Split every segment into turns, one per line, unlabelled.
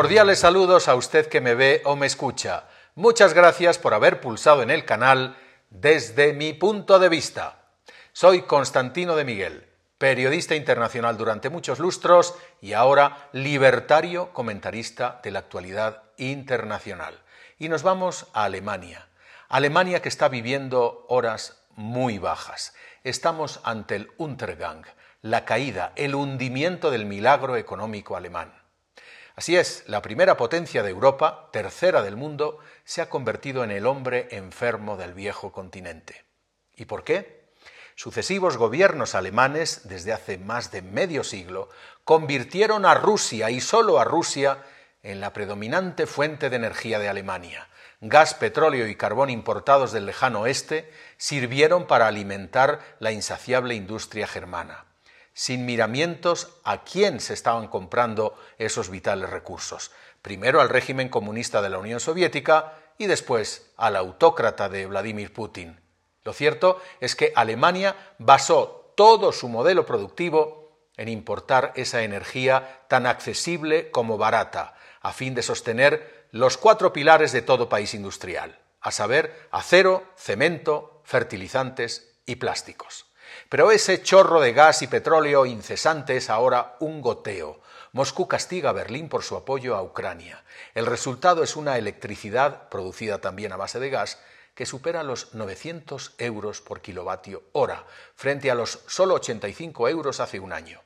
Cordiales saludos a usted que me ve o me escucha. Muchas gracias por haber pulsado en el canal desde mi punto de vista. Soy Constantino de Miguel, periodista internacional durante muchos lustros y ahora libertario comentarista de la actualidad internacional. Y nos vamos a Alemania. Alemania que está viviendo horas muy bajas. Estamos ante el Untergang, la caída, el hundimiento del milagro económico alemán. Así es, la primera potencia de Europa, tercera del mundo, se ha convertido en el hombre enfermo del viejo continente. ¿Y por qué? Sucesivos gobiernos alemanes, desde hace más de medio siglo, convirtieron a Rusia y solo a Rusia en la predominante fuente de energía de Alemania. Gas, petróleo y carbón importados del lejano oeste sirvieron para alimentar la insaciable industria germana sin miramientos a quién se estaban comprando esos vitales recursos. Primero al régimen comunista de la Unión Soviética y después al autócrata de Vladimir Putin. Lo cierto es que Alemania basó todo su modelo productivo en importar esa energía tan accesible como barata, a fin de sostener los cuatro pilares de todo país industrial, a saber, acero, cemento, fertilizantes y plásticos. Pero ese chorro de gas y petróleo incesante es ahora un goteo. Moscú castiga a Berlín por su apoyo a Ucrania. El resultado es una electricidad, producida también a base de gas, que supera los 900 euros por kilovatio hora, frente a los solo 85 euros hace un año.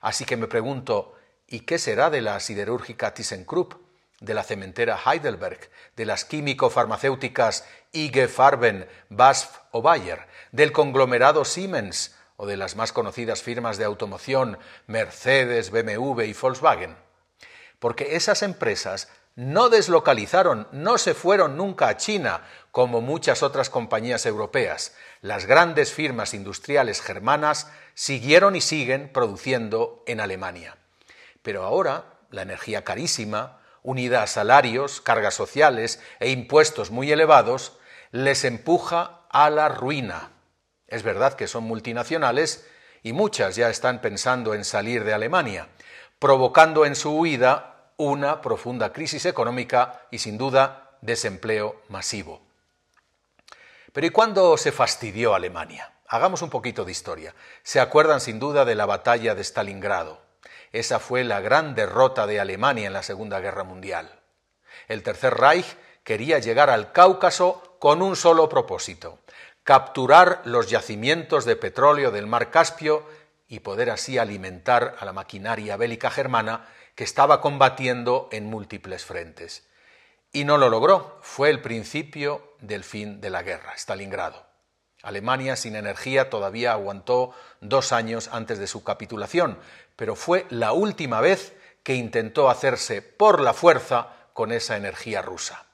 Así que me pregunto, ¿y qué será de la siderúrgica ThyssenKrupp, de la cementera Heidelberg, de las químico-farmacéuticas IG Farben, BASF o Bayer, del conglomerado Siemens o de las más conocidas firmas de automoción Mercedes, BMW y Volkswagen. Porque esas empresas no deslocalizaron, no se fueron nunca a China, como muchas otras compañías europeas. Las grandes firmas industriales germanas siguieron y siguen produciendo en Alemania. Pero ahora la energía carísima, unida a salarios, cargas sociales e impuestos muy elevados, les empuja a la ruina. Es verdad que son multinacionales y muchas ya están pensando en salir de Alemania, provocando en su huida una profunda crisis económica y sin duda desempleo masivo. Pero ¿y cuándo se fastidió Alemania? Hagamos un poquito de historia. Se acuerdan sin duda de la batalla de Stalingrado. Esa fue la gran derrota de Alemania en la Segunda Guerra Mundial. El Tercer Reich quería llegar al Cáucaso con un solo propósito, capturar los yacimientos de petróleo del mar Caspio y poder así alimentar a la maquinaria bélica germana que estaba combatiendo en múltiples frentes. Y no lo logró, fue el principio del fin de la guerra, Stalingrado. Alemania sin energía todavía aguantó dos años antes de su capitulación, pero fue la última vez que intentó hacerse por la fuerza con esa energía rusa.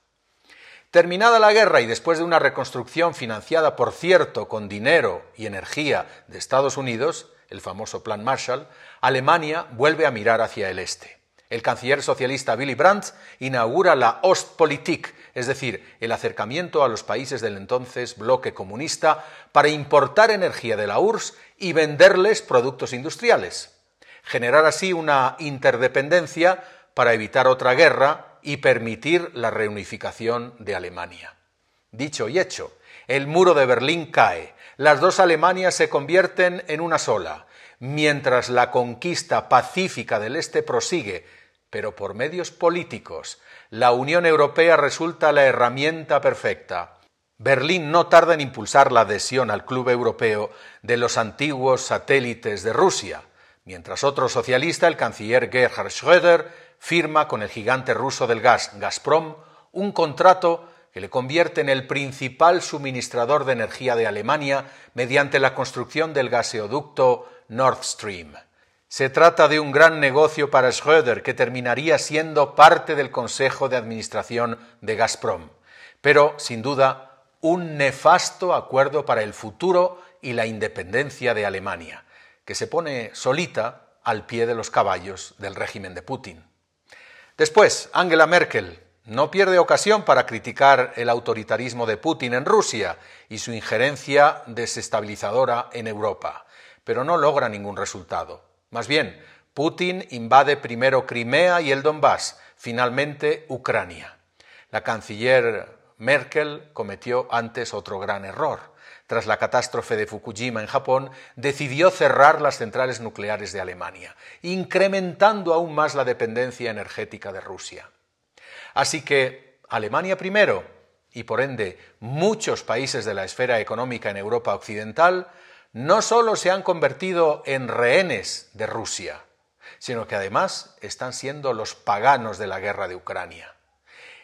Terminada la guerra y después de una reconstrucción financiada, por cierto, con dinero y energía de Estados Unidos, el famoso Plan Marshall, Alemania vuelve a mirar hacia el este. El canciller socialista Willy Brandt inaugura la Ostpolitik, es decir, el acercamiento a los países del entonces bloque comunista para importar energía de la URSS y venderles productos industriales. Generar así una interdependencia para evitar otra guerra y permitir la reunificación de Alemania. Dicho y hecho, el muro de Berlín cae, las dos Alemanias se convierten en una sola, mientras la conquista pacífica del Este prosigue, pero por medios políticos, la Unión Europea resulta la herramienta perfecta. Berlín no tarda en impulsar la adhesión al Club Europeo de los antiguos satélites de Rusia, mientras otro socialista, el canciller Gerhard Schröder, firma con el gigante ruso del gas, Gazprom, un contrato que le convierte en el principal suministrador de energía de Alemania mediante la construcción del gaseoducto Nord Stream. Se trata de un gran negocio para Schröder que terminaría siendo parte del Consejo de Administración de Gazprom, pero sin duda un nefasto acuerdo para el futuro y la independencia de Alemania, que se pone solita al pie de los caballos del régimen de Putin. Después, Angela Merkel no pierde ocasión para criticar el autoritarismo de Putin en Rusia y su injerencia desestabilizadora en Europa, pero no logra ningún resultado. Más bien, Putin invade primero Crimea y el Donbass, Finalmente, Ucrania. La canciller Merkel cometió antes otro gran error. Tras la catástrofe de Fukushima en Japón, decidió cerrar las centrales nucleares de Alemania, incrementando aún más la dependencia energética de Rusia. Así que Alemania primero, y por ende muchos países de la esfera económica en Europa Occidental, no solo se han convertido en rehenes de Rusia, sino que además están siendo los paganos de la guerra de Ucrania.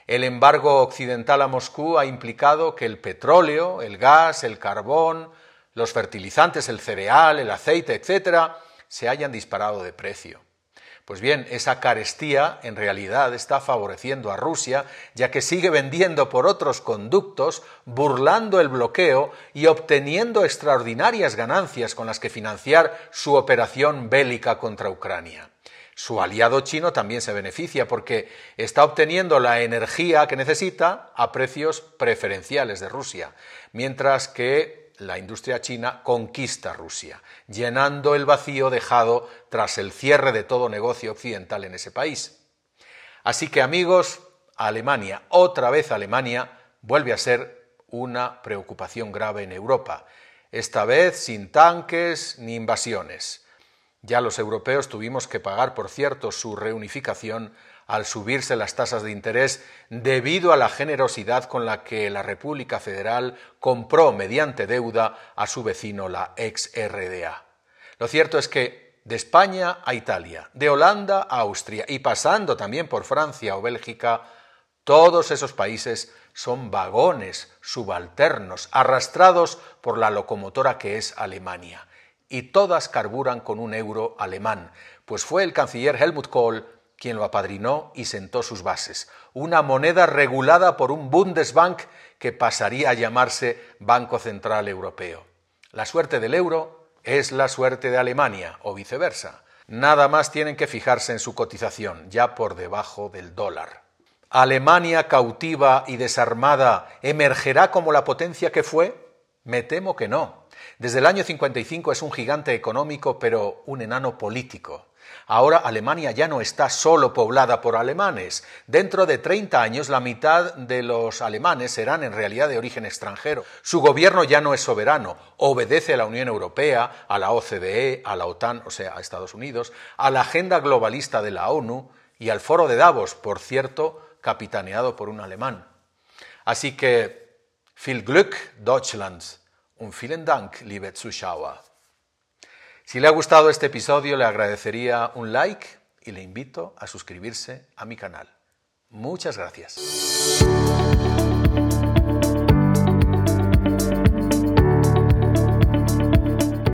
El embargo occidental a Moscú ha implicado que el petróleo, el gas, el carbón, los fertilizantes, el cereal, el aceite, etcétera, se hayan disparado de precio. Pues bien, esa carestía en realidad está favoreciendo a Rusia, ya que sigue vendiendo por otros conductos, burlando el bloqueo y obteniendo extraordinarias ganancias con las que financiar su operación bélica contra Ucrania. Su aliado chino también se beneficia porque está obteniendo la energía que necesita a precios preferenciales de Rusia, mientras que la industria china conquista Rusia, llenando el vacío dejado tras el cierre de todo negocio occidental en ese país. Así que amigos, Alemania, otra vez Alemania, vuelve a ser una preocupación grave en Europa, esta vez sin tanques ni invasiones. Ya los europeos tuvimos que pagar, por cierto, su reunificación al subirse las tasas de interés debido a la generosidad con la que la República Federal compró mediante deuda a su vecino la ex RDA. Lo cierto es que de España a Italia, de Holanda a Austria y pasando también por Francia o Bélgica, todos esos países son vagones subalternos arrastrados por la locomotora que es Alemania. Y todas carburan con un euro alemán, pues fue el canciller Helmut Kohl quien lo apadrinó y sentó sus bases, una moneda regulada por un Bundesbank que pasaría a llamarse Banco Central Europeo. La suerte del euro es la suerte de Alemania o viceversa. Nada más tienen que fijarse en su cotización, ya por debajo del dólar. ¿Alemania cautiva y desarmada emergerá como la potencia que fue? Me temo que no. Desde el año 55 es un gigante económico, pero un enano político. Ahora Alemania ya no está solo poblada por alemanes. Dentro de 30 años la mitad de los alemanes serán en realidad de origen extranjero. Su gobierno ya no es soberano, obedece a la Unión Europea, a la OCDE, a la OTAN, o sea, a Estados Unidos, a la agenda globalista de la ONU y al foro de Davos, por cierto, capitaneado por un alemán. Así que, viel Glück, Deutschland, und vielen Dank, liebe Zuschauer. Si le ha gustado este episodio, le agradecería un like y le invito a suscribirse a mi canal. Muchas gracias.